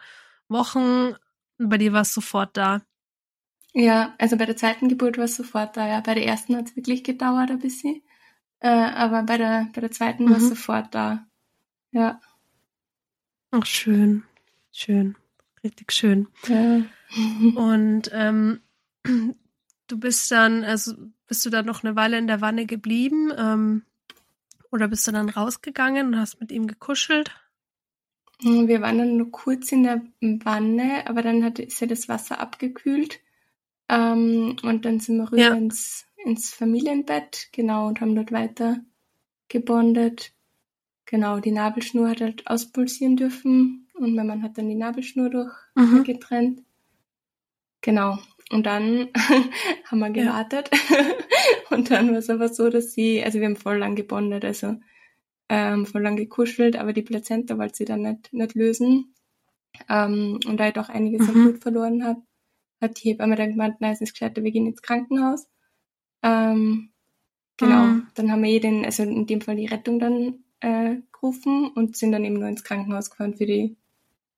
[SPEAKER 1] Wochen. Und bei dir war es sofort da.
[SPEAKER 3] Ja, also bei der zweiten Geburt war es sofort da, ja. Bei der ersten hat es wirklich gedauert ein bisschen. Äh, aber bei der, bei der zweiten war es
[SPEAKER 1] Mhm.
[SPEAKER 3] sofort da. Ja.
[SPEAKER 1] Ach, schön, schön, richtig schön.
[SPEAKER 3] ja.
[SPEAKER 1] Und ähm, du bist dann, also bist du dann noch eine Weile in der Wanne geblieben? Ähm, oder bist du dann rausgegangen und hast mit ihm gekuschelt?
[SPEAKER 3] Wir waren dann nur kurz in der Wanne, aber dann hat, ist ja das Wasser abgekühlt. Ähm, und dann sind wir rüber
[SPEAKER 1] Ja.
[SPEAKER 3] ins, ins Familienbett, genau, und haben dort weiter gebondet. Genau, die Nabelschnur hat halt auspulsieren dürfen und mein Mann hat dann die Nabelschnur durch
[SPEAKER 1] Mhm.
[SPEAKER 3] getrennt. Genau. Und dann haben wir gewartet. und dann war es aber so, dass sie, also wir haben voll lang gebondet, also ähm, voll lang gekuschelt, aber die Plazenta wollte sie dann nicht, nicht lösen. Ähm, und da ich doch einiges an
[SPEAKER 1] Mhm.
[SPEAKER 3] Blut verloren habe, hat die Hebamme dann gemeint, nein, es ist gescheiter, wir gehen ins Krankenhaus. Ähm, genau.
[SPEAKER 1] Mhm.
[SPEAKER 3] Dann haben wir eh den, also in dem Fall die Rettung dann äh, gerufen und sind dann eben nur ins Krankenhaus gefahren für die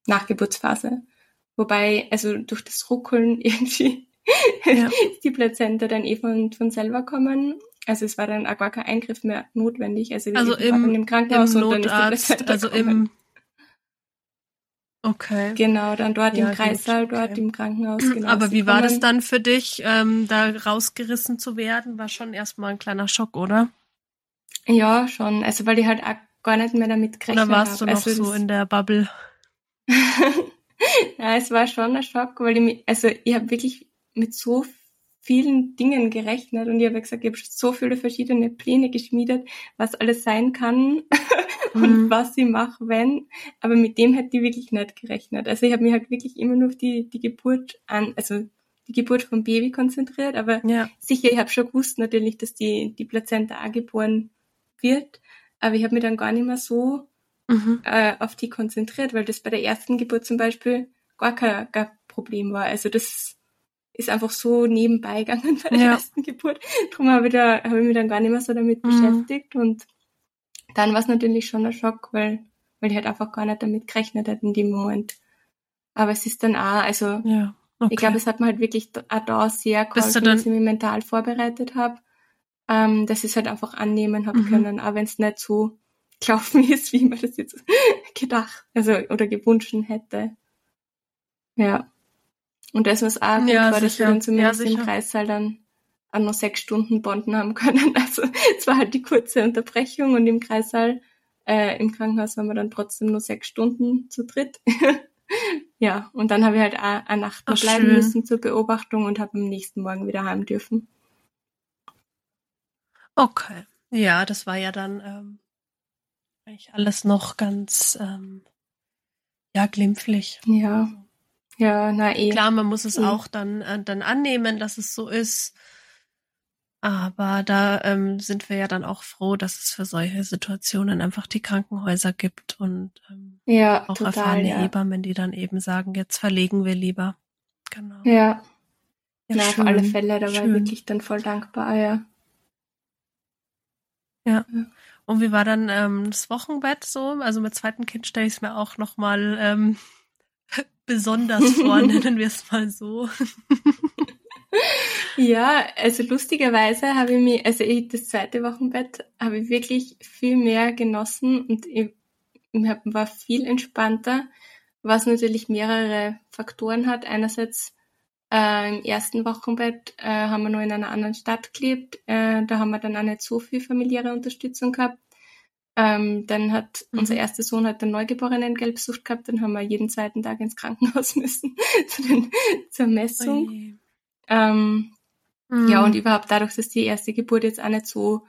[SPEAKER 3] Nachgeburtsphase. Wobei, also durch das Ruckeln irgendwie
[SPEAKER 1] Ja.
[SPEAKER 3] die Plazenta dann eh von, von selber kommen. Also es war dann auch gar kein Eingriff mehr notwendig. Also,
[SPEAKER 1] Also im,
[SPEAKER 3] im Krankenhaus
[SPEAKER 1] im
[SPEAKER 3] und dann ist
[SPEAKER 1] Notarzt, also im. Okay.
[SPEAKER 3] Genau, dann dort
[SPEAKER 1] Ja,
[SPEAKER 3] im Kreissaal, dort
[SPEAKER 1] okay.
[SPEAKER 3] im Krankenhaus. Genau,
[SPEAKER 1] Aber wie war das dann für dich, ähm, da rausgerissen zu werden? War schon erstmal ein kleiner Schock, oder?
[SPEAKER 3] Ja, schon. Also weil ich halt auch gar nicht mehr damit gerechnet
[SPEAKER 1] Oder warst du
[SPEAKER 3] hab.
[SPEAKER 1] noch
[SPEAKER 3] also,
[SPEAKER 1] so in der Bubble?
[SPEAKER 3] ja, es war schon ein Schock, weil ich mich, also ich habe wirklich mit so vielen Dingen gerechnet und ich habe gesagt, ich habe so viele verschiedene Pläne geschmiedet, was alles sein kann und
[SPEAKER 1] Mhm.
[SPEAKER 3] was ich mache, wenn. Aber mit dem hätte ich wirklich nicht gerechnet. Also ich habe mich halt wirklich immer nur auf die, die Geburt an, also die Geburt vom Baby konzentriert, aber
[SPEAKER 1] Ja.
[SPEAKER 3] sicher, ich habe schon gewusst natürlich, dass die, die Plazenta auch geboren wird, aber ich habe mich dann gar nicht mehr so
[SPEAKER 1] Mhm.
[SPEAKER 3] äh, auf die konzentriert, weil das bei der ersten Geburt zum Beispiel gar kein, gar Problem war. Also das ist einfach so nebenbei gegangen bei der
[SPEAKER 1] Ja.
[SPEAKER 3] ersten Geburt. Darum habe ich, da, habe ich mich dann gar nicht mehr so damit
[SPEAKER 1] Mhm.
[SPEAKER 3] beschäftigt und dann war es natürlich schon ein Schock, weil, weil ich halt einfach gar nicht damit gerechnet hätte in dem Moment. Aber es ist dann auch, also
[SPEAKER 1] Ja. Okay.
[SPEAKER 3] ich glaube, es hat mir halt wirklich auch da sehr geholfen, dass ich mich mental vorbereitet habe, ähm, dass ich es halt einfach annehmen habe
[SPEAKER 1] Mhm.
[SPEAKER 3] können, auch wenn es nicht so gelaufen ist, wie mir das jetzt gedacht, also oder gewünscht hätte. Ja. Und auch gut
[SPEAKER 1] Ja,
[SPEAKER 3] war, dass wir
[SPEAKER 1] sicher.
[SPEAKER 3] dann zumindest
[SPEAKER 1] Ja,
[SPEAKER 3] im
[SPEAKER 1] sicher.
[SPEAKER 3] Kreissaal dann auch noch sechs Stunden bonden haben können. Also es war halt die kurze Unterbrechung und im Kreissaal Äh, Im Krankenhaus waren wir dann trotzdem nur sechs Stunden zu dritt. ja, und dann habe ich halt auch eine Nacht noch bleiben schön. müssen zur Beobachtung und habe am nächsten Morgen wieder heim dürfen.
[SPEAKER 1] Okay. Ja, das war ja dann ähm, eigentlich alles noch ganz ähm, ja glimpflich.
[SPEAKER 3] Ja. Ja, na eh.
[SPEAKER 1] Klar, man muss es mhm. auch dann, äh, dann annehmen, dass es so ist. Aber da ähm, sind wir ja dann auch froh, dass es für solche Situationen einfach die Krankenhäuser gibt und ähm,
[SPEAKER 3] ja,
[SPEAKER 1] auch
[SPEAKER 3] total,
[SPEAKER 1] erfahrene
[SPEAKER 3] ja.
[SPEAKER 1] Hebammen, die dann eben sagen, jetzt verlegen wir lieber. Genau.
[SPEAKER 3] Ja. Ja, Na, auf alle Fälle, da war ich wirklich dann voll dankbar, ja.
[SPEAKER 1] Ja. ja. Und wie war dann ähm, das Wochenbett so? Also mit zweitem Kind stelle ich es mir auch nochmal ähm, besonders vor, nennen wir es mal so.
[SPEAKER 3] ja, also lustigerweise habe ich mir, also ich, das zweite Wochenbett habe ich wirklich viel mehr genossen und ich, ich war viel entspannter, was natürlich mehrere Faktoren hat. Einerseits äh, im ersten Wochenbett äh, haben wir noch in einer anderen Stadt gelebt, äh, da haben wir dann auch nicht so viel familiäre Unterstützung gehabt. Ähm, dann hat mhm. unser erster Sohn hat einen Neugeborenen Gelbsucht gehabt, dann haben wir jeden zweiten Tag ins Krankenhaus müssen zu den, zur Messung. Ähm, mhm. Ja, und überhaupt dadurch, dass die erste Geburt jetzt auch nicht so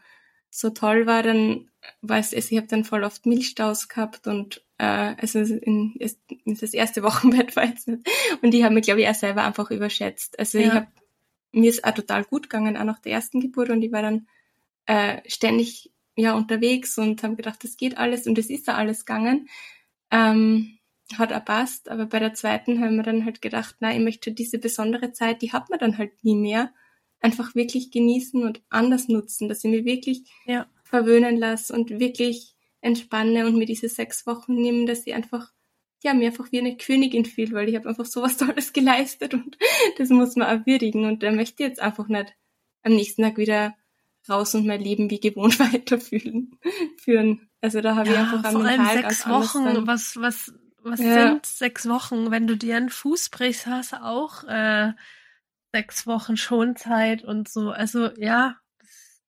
[SPEAKER 3] so toll war, dann weiß es, ich habe dann voll oft Milchstaus gehabt und äh, also in, in das erste Wochenbett war jetzt nicht. Und die haben mich, glaube ich, auch selber einfach überschätzt. Also ja. ich habe mir ist auch total gut gegangen, auch nach der ersten Geburt und ich war dann äh, ständig ja unterwegs und haben gedacht, das geht alles und es ist da alles gegangen. Ähm, hat auch passt, aber bei der zweiten haben wir dann halt gedacht, na, ich möchte diese besondere Zeit, die hat man dann halt nie mehr, einfach wirklich genießen und anders nutzen, dass ich mich wirklich ja. verwöhnen lasse und wirklich entspanne und mir diese sechs Wochen nehme, dass ich einfach ja, mir einfach wie eine Königin fühle, weil ich habe einfach sowas Tolles geleistet und das muss man auch würdigen und da möchte ich jetzt einfach nicht am nächsten Tag wieder raus und mein Leben wie gewohnt weiterführen. Führen. Also da habe ja, ich einfach am
[SPEAKER 1] vor allem sechs Wochen. Was was was ja. sind sechs Wochen? Wenn du dir einen Fuß brichst, hast du auch äh, sechs Wochen Schonzeit und so. Also ja.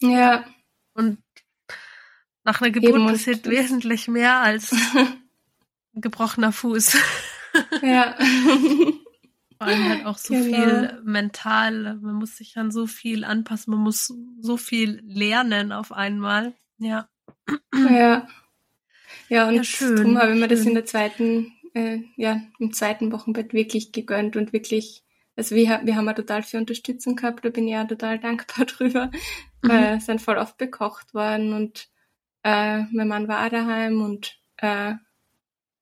[SPEAKER 3] Ja.
[SPEAKER 1] Und nach einer Geburt passiert wesentlich mehr als ein gebrochener Fuß.
[SPEAKER 3] Ja.
[SPEAKER 1] Vor allem halt auch so genau. viel mental. Man muss sich an so viel anpassen. Man muss so viel lernen auf einmal. Ja.
[SPEAKER 3] Ja. Ja, und ja, schön. darum habe ich mir das in der zweiten, äh, ja, im zweiten Wochenbett wirklich gegönnt und wirklich, also wir, wir haben ja total viel Unterstützung gehabt, da bin ich ja total dankbar drüber, mhm. weil sind voll oft bekocht worden und äh, mein Mann war auch daheim und äh,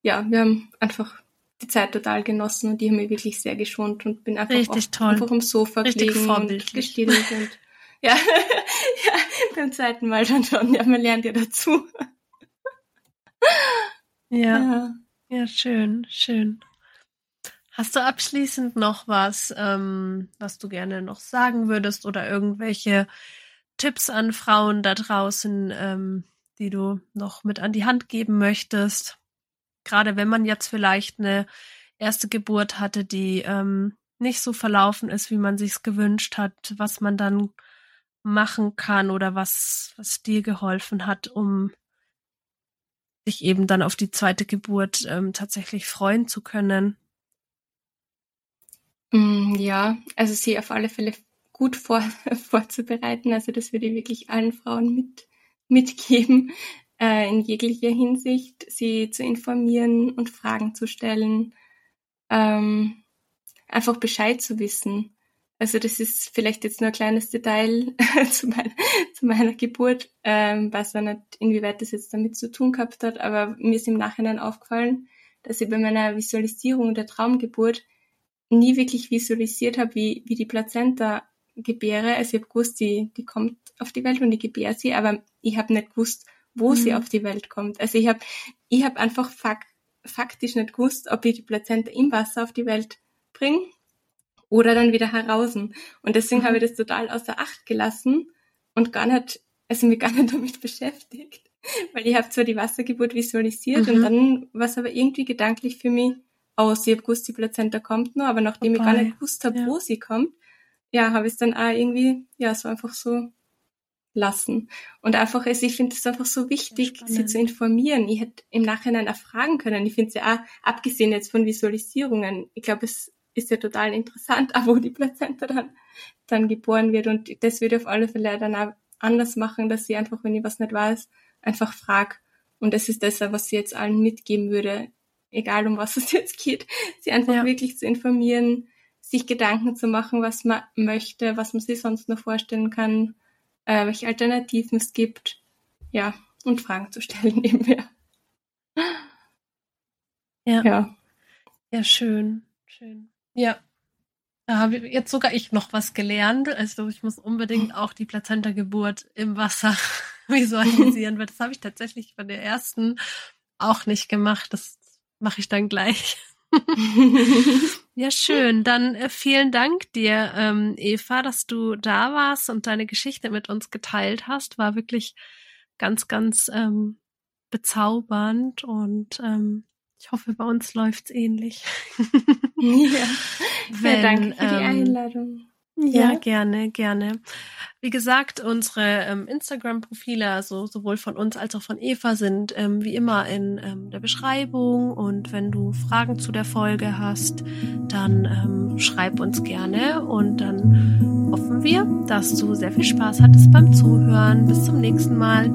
[SPEAKER 3] ja, wir haben einfach die Zeit total genossen und die haben mich wirklich sehr geschont und bin einfach,
[SPEAKER 1] Richtig toll.
[SPEAKER 3] einfach am Sofa Richtig gelegen und gestillt und ja, ja, beim zweiten Mal dann schon. Ja, man lernt ja dazu.
[SPEAKER 1] ja. ja. Ja, schön, schön. Hast du abschließend noch was, ähm, was du gerne noch sagen würdest oder irgendwelche Tipps an Frauen da draußen, ähm, die du noch mit an die Hand geben möchtest? Gerade wenn man jetzt vielleicht eine erste Geburt hatte, die ähm, nicht so verlaufen ist, wie man sich's gewünscht hat, was man dann machen kann oder was, was dir geholfen hat, um sich eben dann auf die zweite Geburt ähm, tatsächlich freuen zu können.
[SPEAKER 3] Mm, ja, also sie auf alle Fälle gut vor, vorzubereiten. Also das würde ich wirklich allen Frauen mit, mitgeben, äh, in jeglicher Hinsicht, sie zu informieren und Fragen zu stellen, ähm, einfach Bescheid zu wissen. Also das ist vielleicht jetzt nur ein kleines Detail zu, mein, zu, meiner Geburt, ähm, weiß auch nicht, inwieweit das jetzt damit zu tun gehabt hat, aber mir ist im Nachhinein aufgefallen, dass ich bei meiner Visualisierung der Traumgeburt nie wirklich visualisiert habe, wie, wie die Plazenta gebäre. Also ich habe gewusst, die, die kommt auf die Welt und ich gebäre sie, aber ich habe nicht gewusst, wo mhm. sie auf die Welt kommt. Also ich habe ich hab einfach fak faktisch nicht gewusst, ob ich die Plazenta im Wasser auf die Welt bringe oder dann wieder heraus. Und deswegen mhm. habe ich das total außer Acht gelassen und gar nicht, also mich gar nicht damit beschäftigt. Weil ich habe zwar die Wassergeburt visualisiert mhm. und dann war es aber irgendwie gedanklich für mich aus. Ich habe gewusst, die Plazenta kommt nur, aber nachdem Wobei, ich gar nicht gewusst habe, ja. wo sie kommt, ja, habe ich es dann auch irgendwie, ja, so einfach so lassen. Und einfach, also ich finde es einfach so wichtig, sie zu informieren. Ich hätte im Nachhinein auch fragen können. Ich finde es ja auch, abgesehen jetzt von Visualisierungen, ich glaube, es ist ja total interessant, auch wo die Plazenta dann, dann geboren wird. Und das würde auf alle Fälle dann auch anders machen, dass sie einfach, wenn ich was nicht weiß, einfach frag. Und das ist das, was ich jetzt allen mitgeben würde, egal um was es jetzt geht, sie einfach ja. wirklich zu informieren, sich Gedanken zu machen, was man möchte, was man sich sonst noch vorstellen kann, äh, welche Alternativen es gibt, ja, und Fragen zu stellen nebenher.
[SPEAKER 1] Ja. Ja, ja schön, schön. Ja. Da habe jetzt sogar ich noch was gelernt. Also ich muss unbedingt auch die Plazenta-Geburt im Wasser visualisieren, weil das habe ich tatsächlich bei der ersten auch nicht gemacht. Das mache ich dann gleich. Ja, schön. Dann äh, vielen Dank dir, ähm, Eva, dass du da warst und deine Geschichte mit uns geteilt hast. War wirklich ganz, ganz ähm, bezaubernd und ähm, ich hoffe, bei uns läuft's ähnlich.
[SPEAKER 3] ja. Wenn, ja, danke für die ähm, Einladung.
[SPEAKER 1] Ja, ja, gerne, gerne. Wie gesagt, unsere ähm, Instagram-Profile, also sowohl von uns als auch von Eva, sind ähm, wie immer in ähm, der Beschreibung. Und wenn du Fragen zu der Folge hast, dann ähm, schreib uns gerne. Und dann hoffen wir, dass du sehr viel Spaß hattest beim Zuhören. Bis zum nächsten Mal.